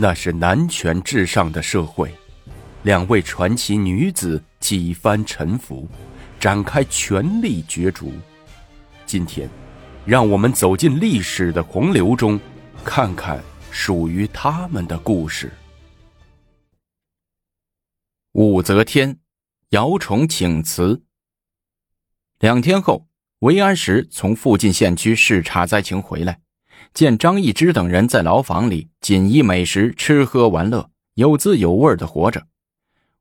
那是男权至上的社会，两位传奇女子几番沉浮，展开权力角逐。今天，让我们走进历史的洪流中，看看属于他们的故事。武则天，姚崇请辞。两天后，韦安石从附近县区视察灾情回来。见张易之等人在牢房里锦衣美食，吃喝玩乐，有滋有味的活着。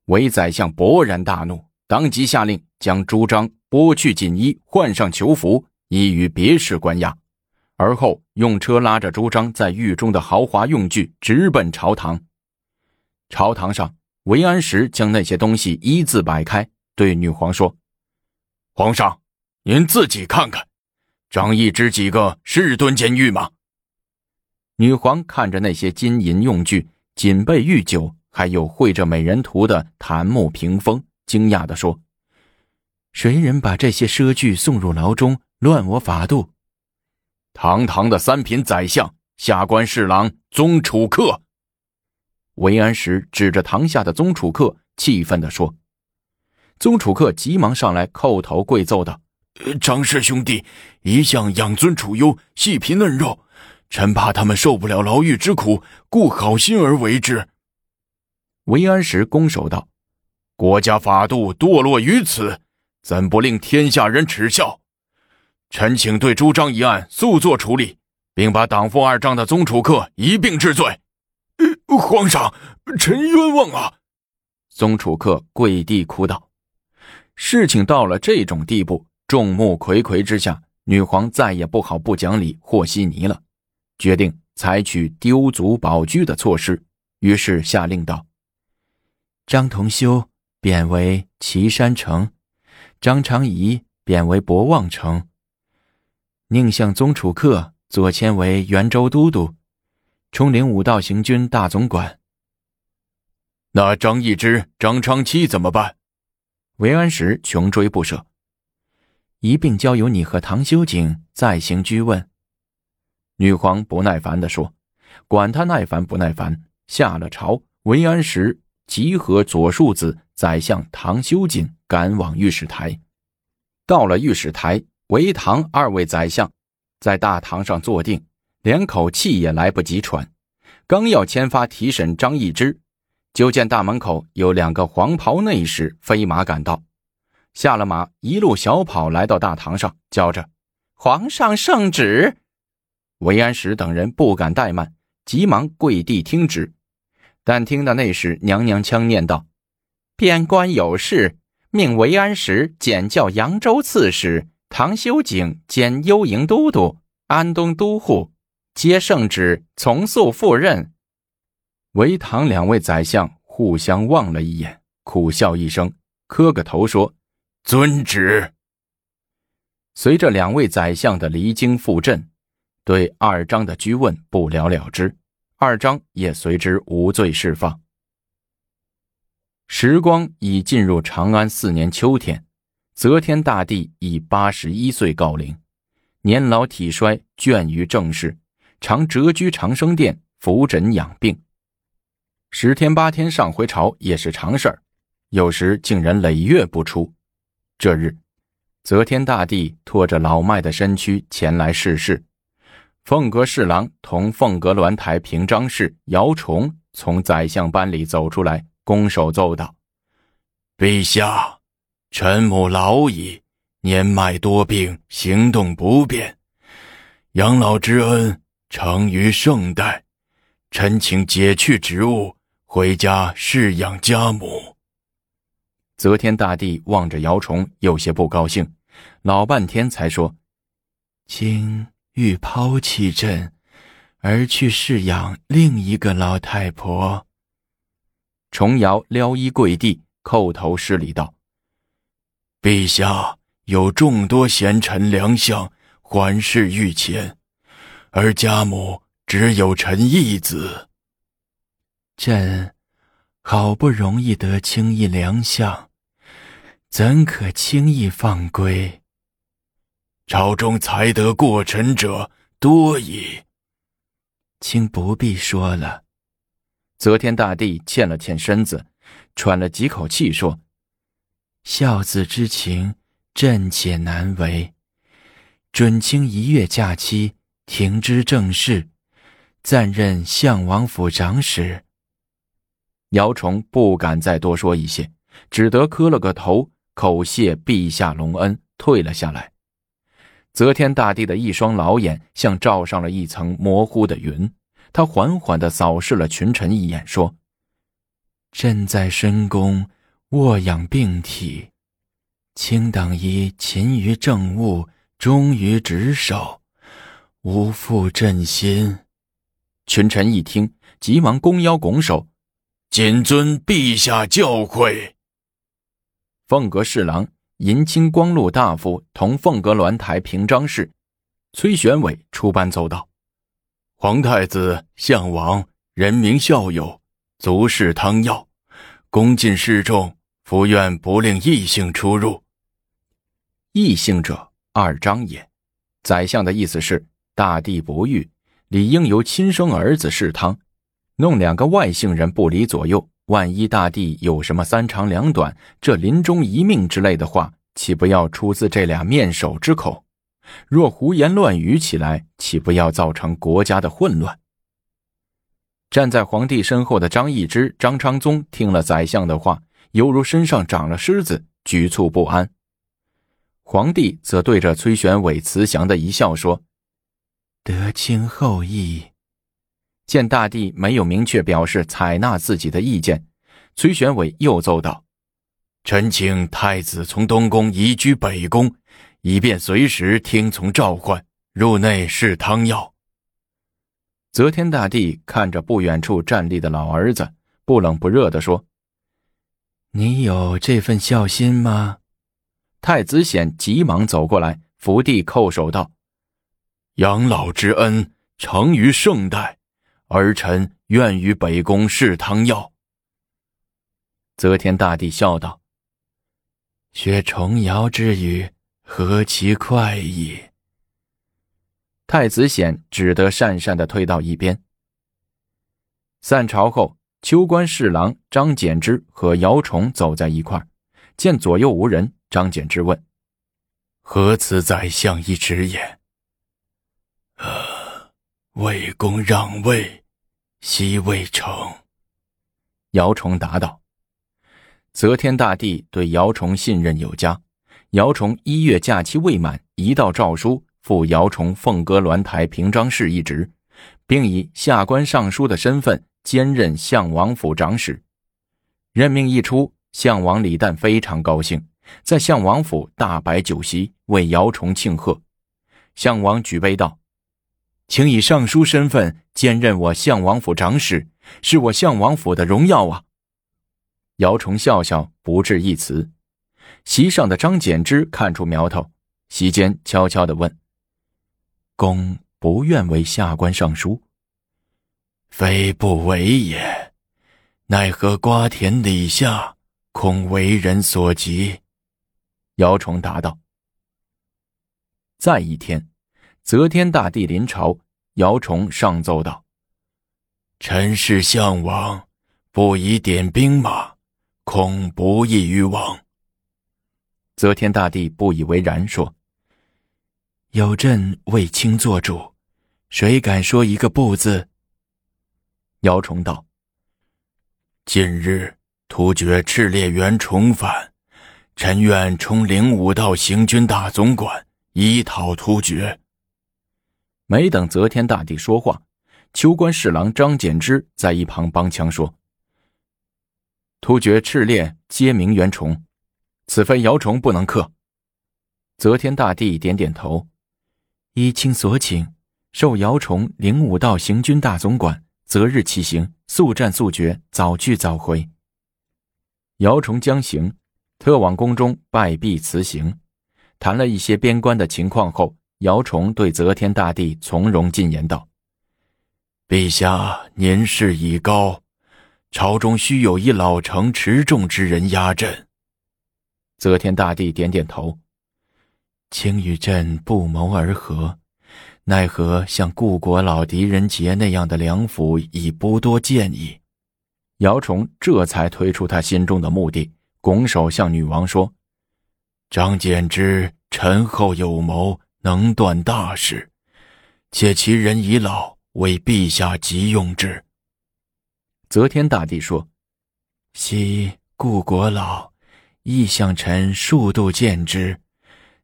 韦宰相勃然大怒，当即下令将朱张剥去锦衣，换上囚服，移于别室关押。而后用车拉着朱张在狱中的豪华用具直奔朝堂。朝堂上，韦安石将那些东西一字摆开，对女皇说：“皇上，您自己看看，张易之几个是蹲监狱吗？”女皇看着那些金银用具、锦被玉酒，还有绘着美人图的檀木屏风，惊讶地说：“谁人把这些奢具送入牢中，乱我法度？”堂堂的三品宰相，下官侍郎宗楚客。韦安石指着堂下的宗楚客，气愤地说：“宗楚客急忙上来叩头跪奏道：‘张氏兄弟一向养尊处优，细皮嫩肉。’”臣怕他们受不了牢狱之苦，故好心而为之。韦安石拱手道：“国家法度堕落于此，怎不令天下人耻笑？臣请对朱张一案速作处理，并把党父二张的宗楚客一并治罪。”皇上，臣冤枉啊！宗楚客跪地哭道：“事情到了这种地步，众目睽睽之下，女皇再也不好不讲理和稀泥了。”决定采取丢卒保车的措施，于是下令道：“张同修贬为岐山城，张长仪贬为博望城，宁向宗楚客左迁为元州都督，充领武道行军大总管。那张易之、张昌期怎么办？”韦安石穷追不舍，一并交由你和唐修景再行拘问。女皇不耐烦地说：“管他耐烦不耐烦。”下了朝，韦安石集合左庶子、宰相唐修景，赶往御史台。到了御史台，韦唐二位宰相在大堂上坐定，连口气也来不及喘。刚要签发提审张易之，就见大门口有两个黄袍内侍飞马赶到，下了马，一路小跑来到大堂上，叫着：“皇上圣旨。”韦安石等人不敢怠慢，急忙跪地听旨。但听到内侍娘娘腔念道：“边关有事，命韦安石检校扬州刺史，唐修景兼幽营都督，安东都护，接圣旨，从速赴任。”韦唐两位宰相互相望了一眼，苦笑一声，磕个头说：“遵旨。”随着两位宰相的离京赴镇。对二张的拘问不了了之，二张也随之无罪释放。时光已进入长安四年秋天，则天大帝已八十一岁高龄，年老体衰，倦于政事，常谪居长生殿扶诊养病，十天八天上回朝也是常事儿，有时竟然累月不出。这日，则天大帝拖着老迈的身躯前来逝世。凤阁侍郎同凤阁鸾台平章事姚崇从宰相班里走出来，拱手奏道：“陛下，臣母老矣，年迈多病，行动不便，养老之恩承于圣代，臣请解去职务，回家侍养家母。”则天大帝望着姚崇，有些不高兴，老半天才说：“请。”欲抛弃朕，而去侍养另一个老太婆。重瑶撩衣跪地，叩头施礼道：“陛下有众多贤臣良相，环视御前，而家母只有臣一子。朕好不容易得清一良相，怎可轻易放归？”朝中才德过臣者多矣，请不必说了。则天大帝欠了欠身子，喘了几口气，说：“孝子之情，朕且难为。准卿一月假期，停之政事，暂任相王府长史。”姚崇不敢再多说一些，只得磕了个头，口谢陛下隆恩，退了下来。则天大帝的一双老眼像罩上了一层模糊的云，他缓缓地扫视了群臣一眼，说：“朕在深宫卧养病体，卿等宜勤于政务，忠于职守，无负朕心。”群臣一听，急忙弓腰拱手：“谨遵陛下教诲。”凤阁侍郎。银青光禄大夫同凤阁鸾台平章事崔玄伟出班奏道：“皇太子、相王人民孝友，足视汤药，恭敬示众，福愿不令异姓出入。异姓者，二张也。宰相的意思是，大帝不育，理应由亲生儿子侍汤，弄两个外姓人不离左右。”万一大帝有什么三长两短，这临终遗命之类的话，岂不要出自这俩面首之口？若胡言乱语起来，岂不要造成国家的混乱？站在皇帝身后的张易之、张昌宗听了宰相的话，犹如身上长了虱子，局促不安。皇帝则对着崔玄伟慈祥的一笑，说：“德清后裔。”见大帝没有明确表示采纳自己的意见，崔玄伟又奏道：“臣请太子从东宫移居北宫，以便随时听从召唤，入内试汤药。”则天大帝看着不远处站立的老儿子，不冷不热地说：“你有这份孝心吗？”太子显急忙走过来，伏地叩首道：“养老之恩，承于圣代。”儿臣愿与北宫试汤药。则天大帝笑道：“学重尧之语，何其快意！”太子显只得讪讪的退到一边。散朝后，秋官侍郎张柬之和姚崇走在一块见左右无人，张柬之问：“何此宰相一直言？”魏公让位，西魏成。姚崇答道：“则天大帝对姚崇信任有加。姚崇一月假期未满，一道诏书复姚崇凤阁鸾台平章事一职，并以下官尚书的身份兼任相王府长史。任命一出，相王李旦非常高兴，在相王府大摆酒席为姚崇庆贺。相王举杯道。”请以尚书身份兼任我相王府长史，是我相王府的荣耀啊！姚崇笑笑，不置一词。席上的张柬之看出苗头，席间悄悄的问：“公不愿为下官尚书？”“非不为也，奈何瓜田李下，恐为人所及。”姚崇答道。再一天。则天大帝临朝，姚崇上奏道：“臣是相王，不宜点兵马，恐不益于王。”则天大帝不以为然，说：“有朕为卿做主，谁敢说一个不字？”姚崇道：“近日突厥赤烈元重返，臣愿充灵武道行军大总管，以讨突厥。”没等则天大帝说话，秋官侍郎张柬之在一旁帮腔说：“突厥赤烈皆名元崇，此非姚崇不能克。”则天大帝点点头：“依卿所请，授姚崇灵武道行军大总管，择日起行，速战速决，早去早回。”姚崇将行，特往宫中拜毕辞行，谈了一些边关的情况后。姚崇对则天大帝从容进言道：“陛下年事已高，朝中须有一老成持重之人压阵。”则天大帝点点头：“卿与朕不谋而合，奈何像故国老狄仁杰那样的良辅已不多见矣。姚崇这才推出他心中的目的，拱手向女王说：“张柬之臣厚有谋，能断大事，且其人已老，为陛下急用之。”则天大帝说：“昔故国老，亦向臣数度见之，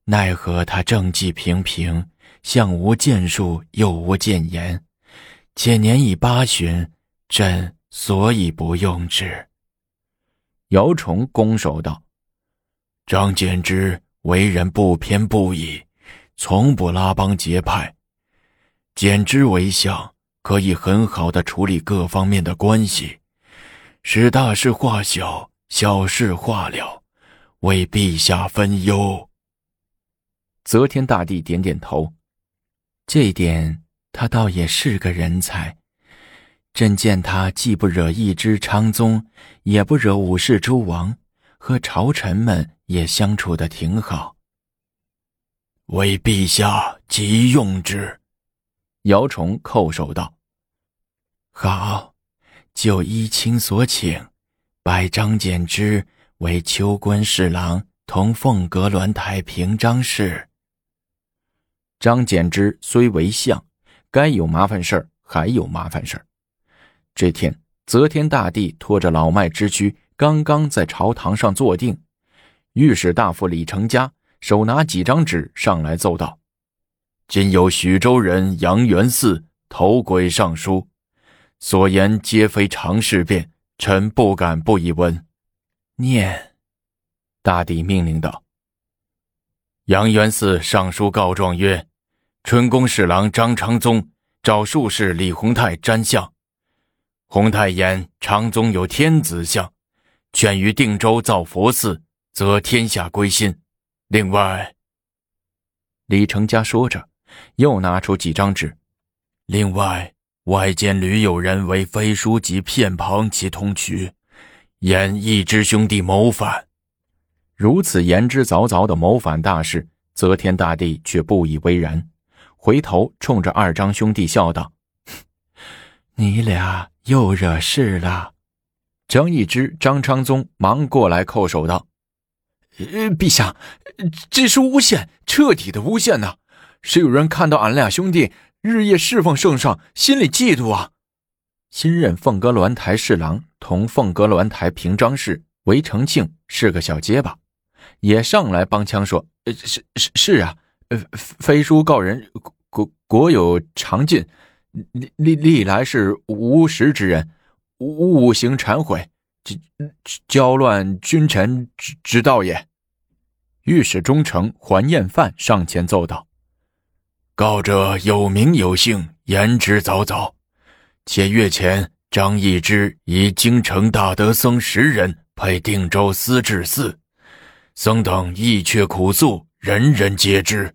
奈何他政绩平平，向无建树，又无谏言，且年已八旬，朕。”所以不用之。姚崇拱手道：“张柬之为人不偏不倚，从不拉帮结派。简之为相，可以很好的处理各方面的关系，使大事化小，小事化了，为陛下分忧。”则天大帝点点头，这点他倒也是个人才。朕见他既不惹一支昌宗，也不惹武氏诸王，和朝臣们也相处的挺好。为陛下急用之，姚崇叩首道：“好，就依卿所请，拜张柬之为秋官侍郎，同凤阁鸾台平章事。”张柬之虽为相，该有麻烦事儿还有麻烦事儿。这天，则天大帝拖着老迈之躯，刚刚在朝堂上坐定，御史大夫李成家手拿几张纸上来奏道：“今有徐州人杨元嗣投鬼上书，所言皆非常事变，臣不敢不以闻。”念，大帝命令道：“杨元嗣上书告状曰：春宫侍郎张昌宗找术士李弘泰占相。”洪泰言长宗有天子相，劝于定州造佛寺，则天下归心。另外，李成家说着，又拿出几张纸。另外，外间屡有人为飞书及骗庞其通衢，言一之兄弟谋反。如此言之凿凿的谋反大事，则天大帝却不以为然，回头冲着二张兄弟笑道：“你俩。”又惹事了，张易之、张昌宗忙过来叩首道：“呃，陛下，这是诬陷，彻底的诬陷呐！是有人看到俺俩兄弟日夜侍奉圣上，心里嫉妒啊！”新任凤阁鸾台侍郎同凤阁鸾台平章事韦承庆是个小结巴，也上来帮腔说：“呃，是是是啊，呃，飞书告人国国有长进。”历历历来是无实之人，误行忏悔，搅搅乱君臣之之道也。御史中丞桓彦范上前奏道：“告者有名有姓，言之凿凿。且月前张易之以京城大德僧十人配定州司治寺，僧等意却苦诉，人人皆知。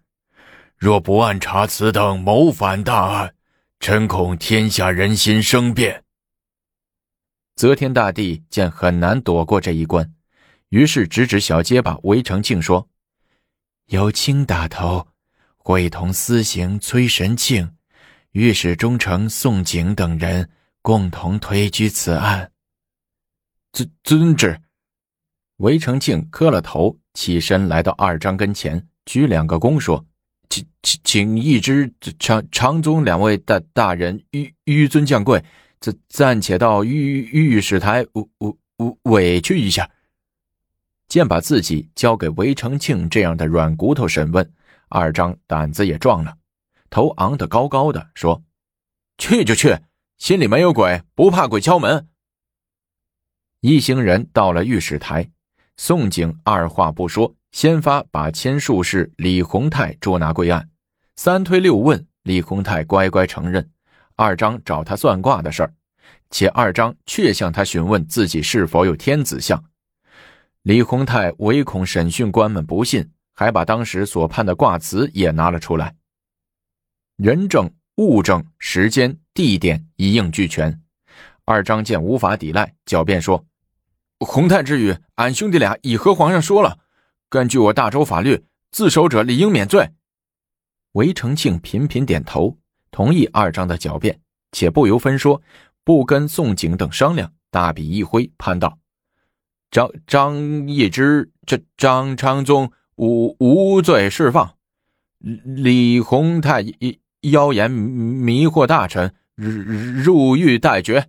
若不按查此等谋反大案，”臣恐天下人心生变。则天大帝见很难躲过这一关，于是指指小结巴韦承庆说：“由卿打头，会同司刑崔神庆、御史中丞宋景等人共同推举此案。”遵遵旨。韦承庆磕了头，起身来到二张跟前，鞠两个躬，说。请请请一支长长宗两位大大人纡纡尊降贵，暂暂且到御御史台委委委屈一下。见把自己交给韦承庆这样的软骨头审问，二张胆子也壮了，头昂得高高的，说：“去就去，心里没有鬼，不怕鬼敲门。”一行人到了御史台，宋景二话不说。先发把千术士李洪泰捉拿归案，三推六问，李洪泰乖乖承认二张找他算卦的事儿，且二张却向他询问自己是否有天子相。李洪泰唯恐审讯官们不信，还把当时所判的卦辞也拿了出来，人证、物证、时间、地点一应俱全。二张见无法抵赖，狡辩说：“洪泰之语，俺兄弟俩已和皇上说了。”根据我大周法律，自首者理应免罪。韦承庆频频点头，同意二张的狡辩，且不由分说，不跟宋景等商量，大笔一挥，判道：“张张易之，这张昌宗无无罪释放。李鸿泰妖言迷惑大臣，入入狱待决。”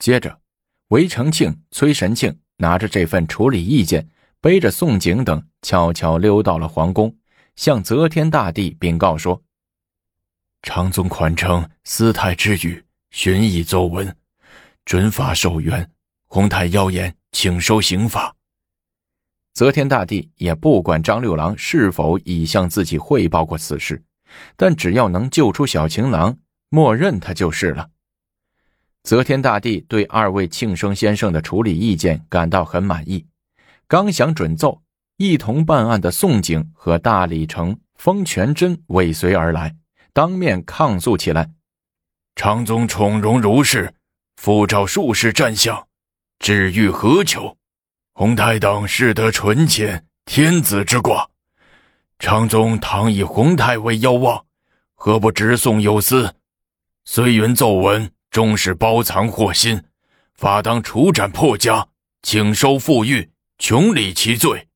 接着，韦承庆、崔神庆拿着这份处理意见，背着宋景等，悄悄溜到了皇宫，向则天大帝禀告说：“长宗款称司太之语，寻以奏闻，准法受冤。洪泰妖言，请收刑罚。”则天大帝也不管张六郎是否已向自己汇报过此事，但只要能救出小情郎，默认他就是了。则天大帝对二位庆生先生的处理意见感到很满意，刚想准奏，一同办案的宋景和大理城封全真尾随而来，当面抗诉起来：“长宗宠容如是，复召术士战相，至欲何求？洪泰等是得纯谦，天子之卦。长宗倘以洪泰为妖望，何不直送有司？虽云奏闻。”终是包藏祸心，法当处斩破家，请收复狱，穷理其罪。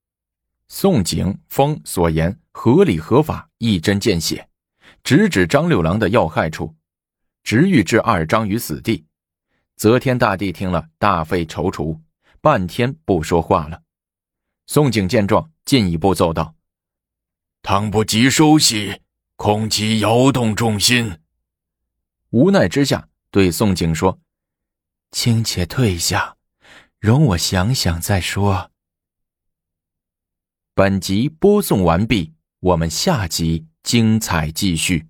宋景峰所言合理合法，一针见血，直指张六郎的要害处，直欲置二张于死地。则天大帝听了，大费踌躇，半天不说话了。宋景见状，进一步奏道：“倘不及收息，恐其摇动众心。”无奈之下。对宋景说：“请且退下，容我想想再说。”本集播送完毕，我们下集精彩继续。